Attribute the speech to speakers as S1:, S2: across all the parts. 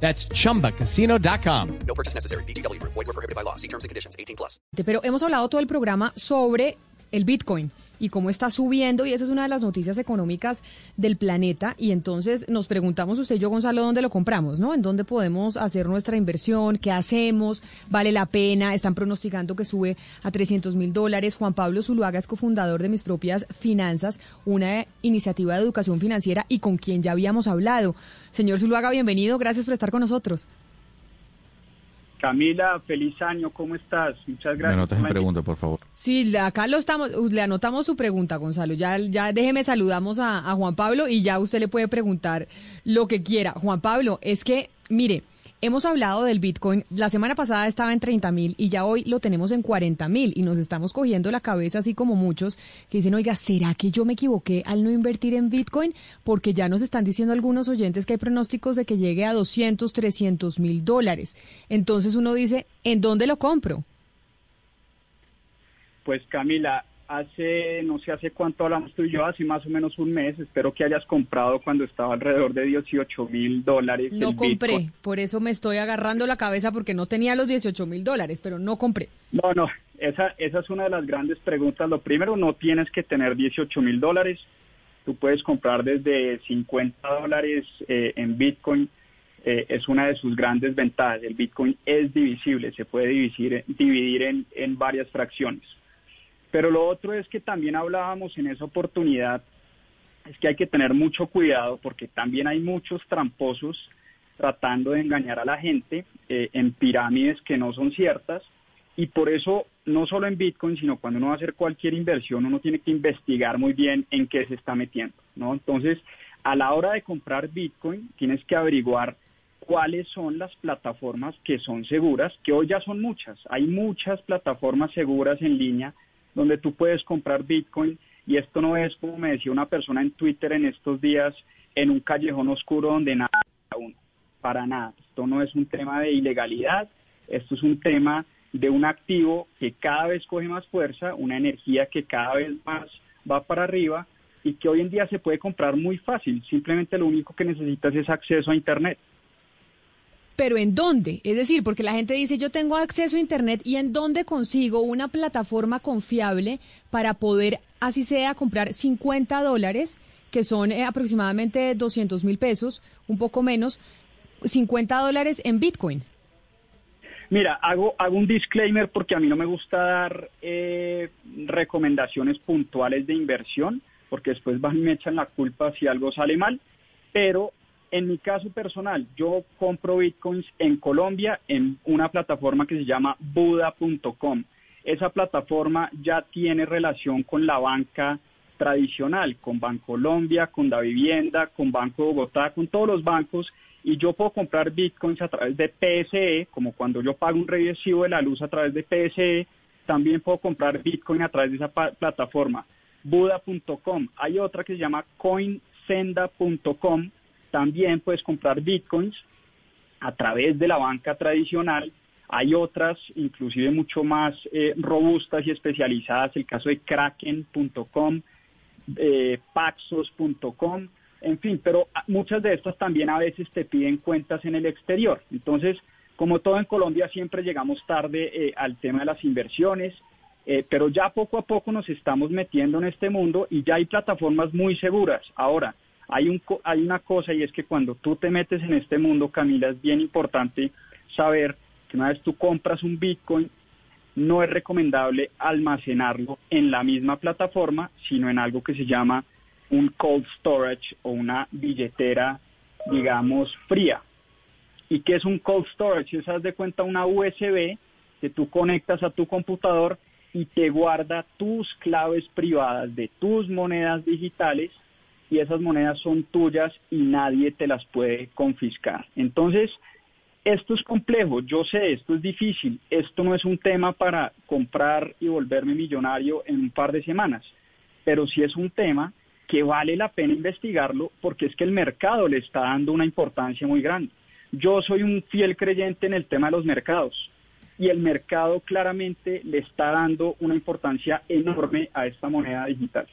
S1: That's chumbacasino.com.
S2: No purchase necessary. BGW. Void were prohibited by law. See terms and conditions. 18 plus.
S3: Pero hemos hablado todo el programa sobre el Bitcoin y cómo está subiendo y esa es una de las noticias económicas del planeta y entonces nos preguntamos usted y yo Gonzalo dónde lo compramos, ¿no? En dónde podemos hacer nuestra inversión, qué hacemos, vale la pena, están pronosticando que sube a 300 mil dólares. Juan Pablo Zuluaga es cofundador de Mis Propias Finanzas, una iniciativa de educación financiera y con quien ya habíamos hablado. Señor Zuluaga, bienvenido, gracias por estar con nosotros.
S4: Camila, feliz año, ¿cómo estás? Muchas gracias.
S5: Me anotas en pregunta, por favor.
S3: Sí, acá lo estamos, le anotamos su pregunta, Gonzalo. Ya, ya déjeme saludamos a, a Juan Pablo y ya usted le puede preguntar lo que quiera. Juan Pablo, es que, mire, Hemos hablado del Bitcoin, la semana pasada estaba en 30 mil y ya hoy lo tenemos en 40 mil y nos estamos cogiendo la cabeza así como muchos que dicen, oiga, ¿será que yo me equivoqué al no invertir en Bitcoin? Porque ya nos están diciendo algunos oyentes que hay pronósticos de que llegue a 200, 300 mil dólares. Entonces uno dice, ¿en dónde lo compro?
S4: Pues Camila, hace, no sé hace cuánto hablamos tú y yo, hace más o menos un mes, espero que hayas comprado cuando estaba alrededor de 18 mil dólares.
S3: No compré, por eso me estoy agarrando la cabeza porque no tenía los 18 mil dólares, pero no compré.
S4: No, no, esa, esa es una de las grandes preguntas. Lo primero, no tienes que tener 18 mil dólares, tú puedes comprar desde 50 dólares eh, en Bitcoin. Eh, es una de sus grandes ventajas. El Bitcoin es divisible, se puede dividir, dividir en, en varias fracciones. Pero lo otro es que también hablábamos en esa oportunidad, es que hay que tener mucho cuidado porque también hay muchos tramposos tratando de engañar a la gente eh, en pirámides que no son ciertas. Y por eso, no solo en Bitcoin, sino cuando uno va a hacer cualquier inversión, uno tiene que investigar muy bien en qué se está metiendo. ¿no? Entonces, a la hora de comprar Bitcoin, tienes que averiguar cuáles son las plataformas que son seguras, que hoy ya son muchas. Hay muchas plataformas seguras en línea donde tú puedes comprar Bitcoin y esto no es, como me decía una persona en Twitter en estos días, en un callejón oscuro donde nada para nada. Esto no es un tema de ilegalidad, esto es un tema de un activo que cada vez coge más fuerza, una energía que cada vez más va para arriba y que hoy en día se puede comprar muy fácil. Simplemente lo único que necesitas es acceso a Internet
S3: pero ¿en dónde? Es decir, porque la gente dice, yo tengo acceso a Internet y ¿en dónde consigo una plataforma confiable para poder, así sea, comprar 50 dólares, que son eh, aproximadamente 200 mil pesos, un poco menos, 50 dólares en Bitcoin?
S4: Mira, hago, hago un disclaimer porque a mí no me gusta dar eh, recomendaciones puntuales de inversión, porque después van y me echan la culpa si algo sale mal, pero en mi caso personal, yo compro bitcoins en Colombia en una plataforma que se llama Buda.com. Esa plataforma ya tiene relación con la banca tradicional, con Bancolombia, con Da Vivienda, con Banco de Bogotá, con todos los bancos, y yo puedo comprar bitcoins a través de PSE, como cuando yo pago un recibo de la luz a través de PSE, también puedo comprar bitcoin a través de esa plataforma. Buda.com. Hay otra que se llama coinsenda.com también puedes comprar bitcoins a través de la banca tradicional. Hay otras, inclusive mucho más eh, robustas y especializadas, el caso de kraken.com, eh, paxos.com, en fin, pero muchas de estas también a veces te piden cuentas en el exterior. Entonces, como todo en Colombia, siempre llegamos tarde eh, al tema de las inversiones, pero ya poco a poco nos estamos metiendo en este mundo y ya hay plataformas muy seguras. Ahora, hay, un, hay una cosa y es que cuando tú te metes en este mundo, Camila, es bien importante saber que una vez tú compras un Bitcoin, no es recomendable almacenarlo en la misma plataforma, sino en algo que se llama un cold storage o una billetera, digamos, fría. ¿Y qué es un cold storage? Es, haz de cuenta, una USB que tú conectas a tu computador y te guarda tus claves privadas de tus monedas digitales y esas monedas son tuyas y nadie te las puede confiscar. Entonces, esto es complejo, yo sé, esto es difícil, esto no es un tema para comprar y volverme millonario en un par de semanas, pero sí es un tema que vale la pena investigarlo porque es que el mercado le está dando una importancia muy grande. Yo soy un fiel creyente en el tema de los mercados y el mercado claramente le está dando una importancia enorme a esta moneda digital.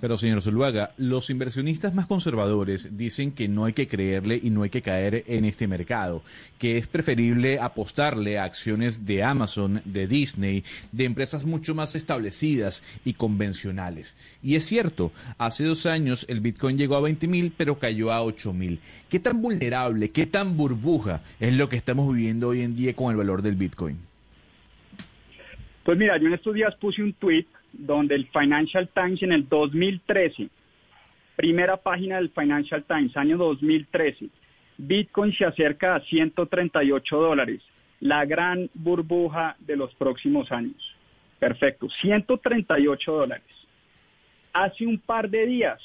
S5: Pero señor Zuluaga, los inversionistas más conservadores dicen que no hay que creerle y no hay que caer en este mercado, que es preferible apostarle a acciones de Amazon, de Disney, de empresas mucho más establecidas y convencionales. Y es cierto, hace dos años el Bitcoin llegó a 20 mil, pero cayó a 8 mil. ¿Qué tan vulnerable, qué tan burbuja es lo que estamos viviendo hoy en día con el valor del Bitcoin?
S4: Pues mira, yo en estos días puse un tweet donde el Financial Times en el 2013, primera página del Financial Times, año 2013, Bitcoin se acerca a 138 dólares, la gran burbuja de los próximos años. Perfecto, 138 dólares. Hace un par de días,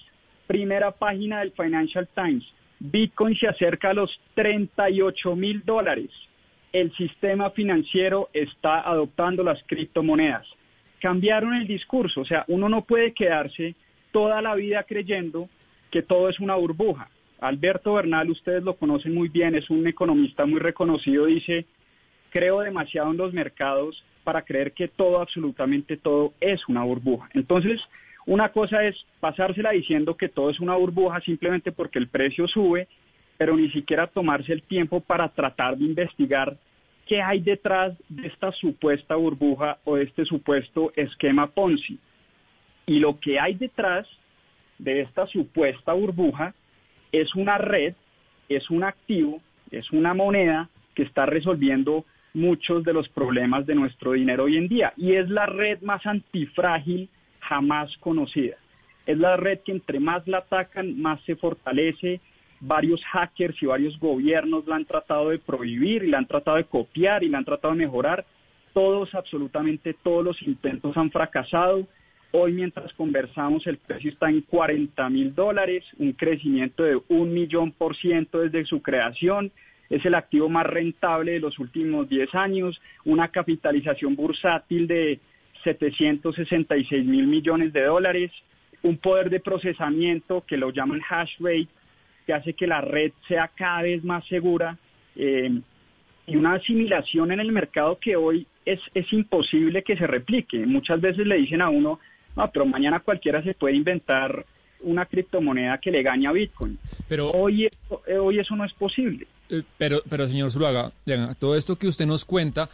S4: primera página del Financial Times, Bitcoin se acerca a los 38 mil dólares. El sistema financiero está adoptando las criptomonedas cambiaron el discurso. O sea, uno no puede quedarse toda la vida creyendo que todo es una burbuja. Alberto Bernal, ustedes lo conocen muy bien, es un economista muy reconocido, dice, creo demasiado en los mercados para creer que todo, absolutamente todo, es una burbuja. Entonces, una cosa es pasársela diciendo que todo es una burbuja simplemente porque el precio sube, pero ni siquiera tomarse el tiempo para tratar de investigar qué hay detrás de esta supuesta burbuja o de este supuesto esquema Ponzi. Y lo que hay detrás de esta supuesta burbuja es una red, es un activo, es una moneda que está resolviendo muchos de los problemas de nuestro dinero hoy en día. Y es la red más antifrágil jamás conocida. Es la red que entre más la atacan, más se fortalece, varios hackers y varios gobiernos la han tratado de prohibir y la han tratado de copiar y la han tratado de mejorar. Todos, absolutamente todos los intentos han fracasado. Hoy mientras conversamos el precio está en 40 mil dólares, un crecimiento de un millón por ciento desde su creación. Es el activo más rentable de los últimos 10 años, una capitalización bursátil de 766 mil millones de dólares, un poder de procesamiento que lo llaman hash rate que hace que la red sea cada vez más segura eh, y una asimilación en el mercado que hoy es, es imposible que se replique. Muchas veces le dicen a uno, no, pero mañana cualquiera se puede inventar una criptomoneda que le gane a Bitcoin. Pero hoy, eh, hoy eso no es posible.
S6: Eh, pero, pero señor Zuluaga, todo esto que usted nos cuenta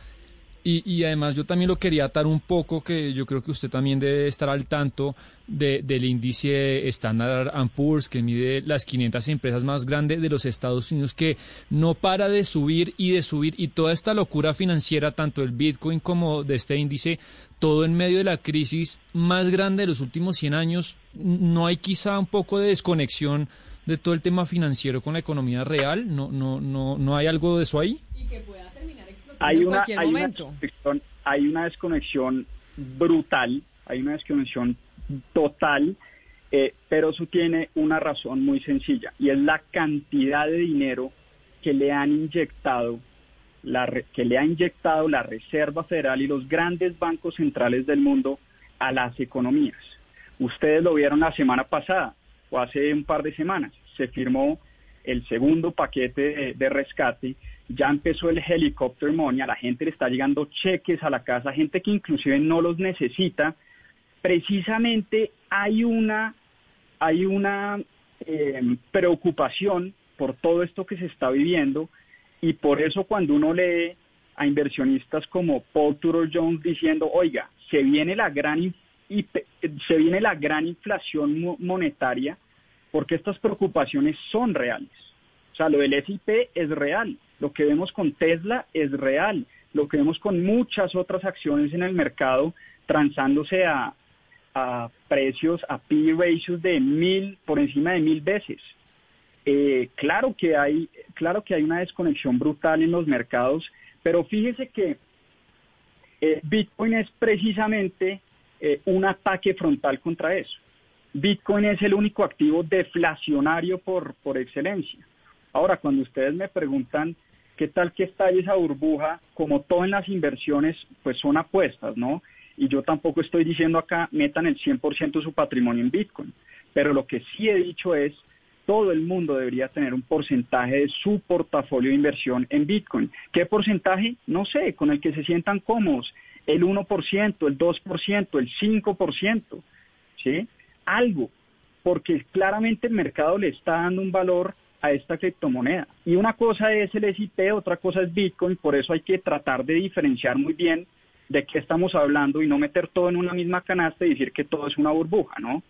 S6: y, además yo también lo quería atar un poco, que yo creo que usted también debe estar al tanto del índice Standard Poor's, que mide las 500 empresas más grandes de los Estados Unidos, que no para de subir y de subir, y toda esta locura financiera, tanto el Bitcoin como de este índice, todo en medio de la crisis más grande de los últimos 100 años, ¿no hay quizá un poco de desconexión de todo el tema financiero con la economía real? ¿No, no, no, no hay algo de eso ahí?
S3: Y que pueda terminar
S4: hay una, hay Una desconexión, hay una desconexión brutal, hay una desconexión total, eh, pero eso tiene una razón muy sencilla y es la cantidad de dinero que le han inyectado la, que le ha inyectado la Reserva Federal y los grandes bancos centrales del mundo a las economías. Ustedes lo vieron la semana pasada o hace un par de semanas. Se firmó el segundo paquete de rescate ya empezó el helicóptero money, a la gente le está llegando cheques a la casa, gente que inclusive no los necesita. Precisamente hay una, hay una em, preocupación por todo esto que se está viviendo y por eso cuando uno lee a inversionistas como Paul Tudor Jones diciendo, oiga, se viene la gran se viene la gran inflación monetaria porque estas preocupaciones son reales. O sea, lo del SIP es real. Lo que vemos con Tesla es real. Lo que vemos con muchas otras acciones en el mercado transándose a, precios, a P ratios de mil, por encima de mil veces. Eh, claro que hay, claro que hay una desconexión brutal en los mercados, pero fíjese que eh, Bitcoin es precisamente eh, un ataque frontal contra eso. Bitcoin es el único activo deflacionario por, por excelencia. Ahora, cuando ustedes me preguntan ¿Qué tal que estalle esa burbuja? Como todo en las inversiones, pues son apuestas, ¿no? Y yo tampoco estoy diciendo acá metan el 100% de su patrimonio en Bitcoin, pero lo que sí he dicho es todo el mundo debería tener un porcentaje de su portafolio de inversión en Bitcoin. ¿Qué porcentaje? No sé, con el que se sientan cómodos. El 1%, el 2%, el 5%, ¿sí? Algo, porque claramente el mercado le está dando un valor a esta criptomoneda. Y una cosa es el SIP, otra cosa es Bitcoin, por eso hay que tratar de diferenciar muy bien de qué estamos hablando y no meter todo en una misma canasta y decir que todo es una burbuja, ¿no?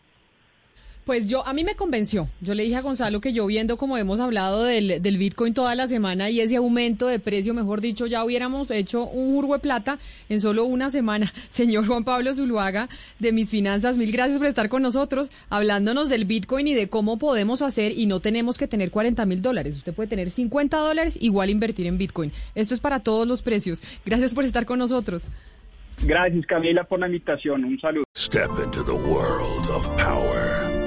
S3: Pues yo, a mí me convenció. Yo le dije a Gonzalo que yo viendo como hemos hablado del, del, Bitcoin toda la semana y ese aumento de precio, mejor dicho, ya hubiéramos hecho un jurgo de plata en solo una semana. Señor Juan Pablo Zuluaga, de Mis Finanzas, mil gracias por estar con nosotros, hablándonos del Bitcoin y de cómo podemos hacer y no tenemos que tener 40 mil dólares. Usted puede tener 50 dólares, igual invertir en Bitcoin. Esto es para todos los precios. Gracias por estar con nosotros.
S4: Gracias Camila por la invitación. Un saludo.
S7: Step into the world of power,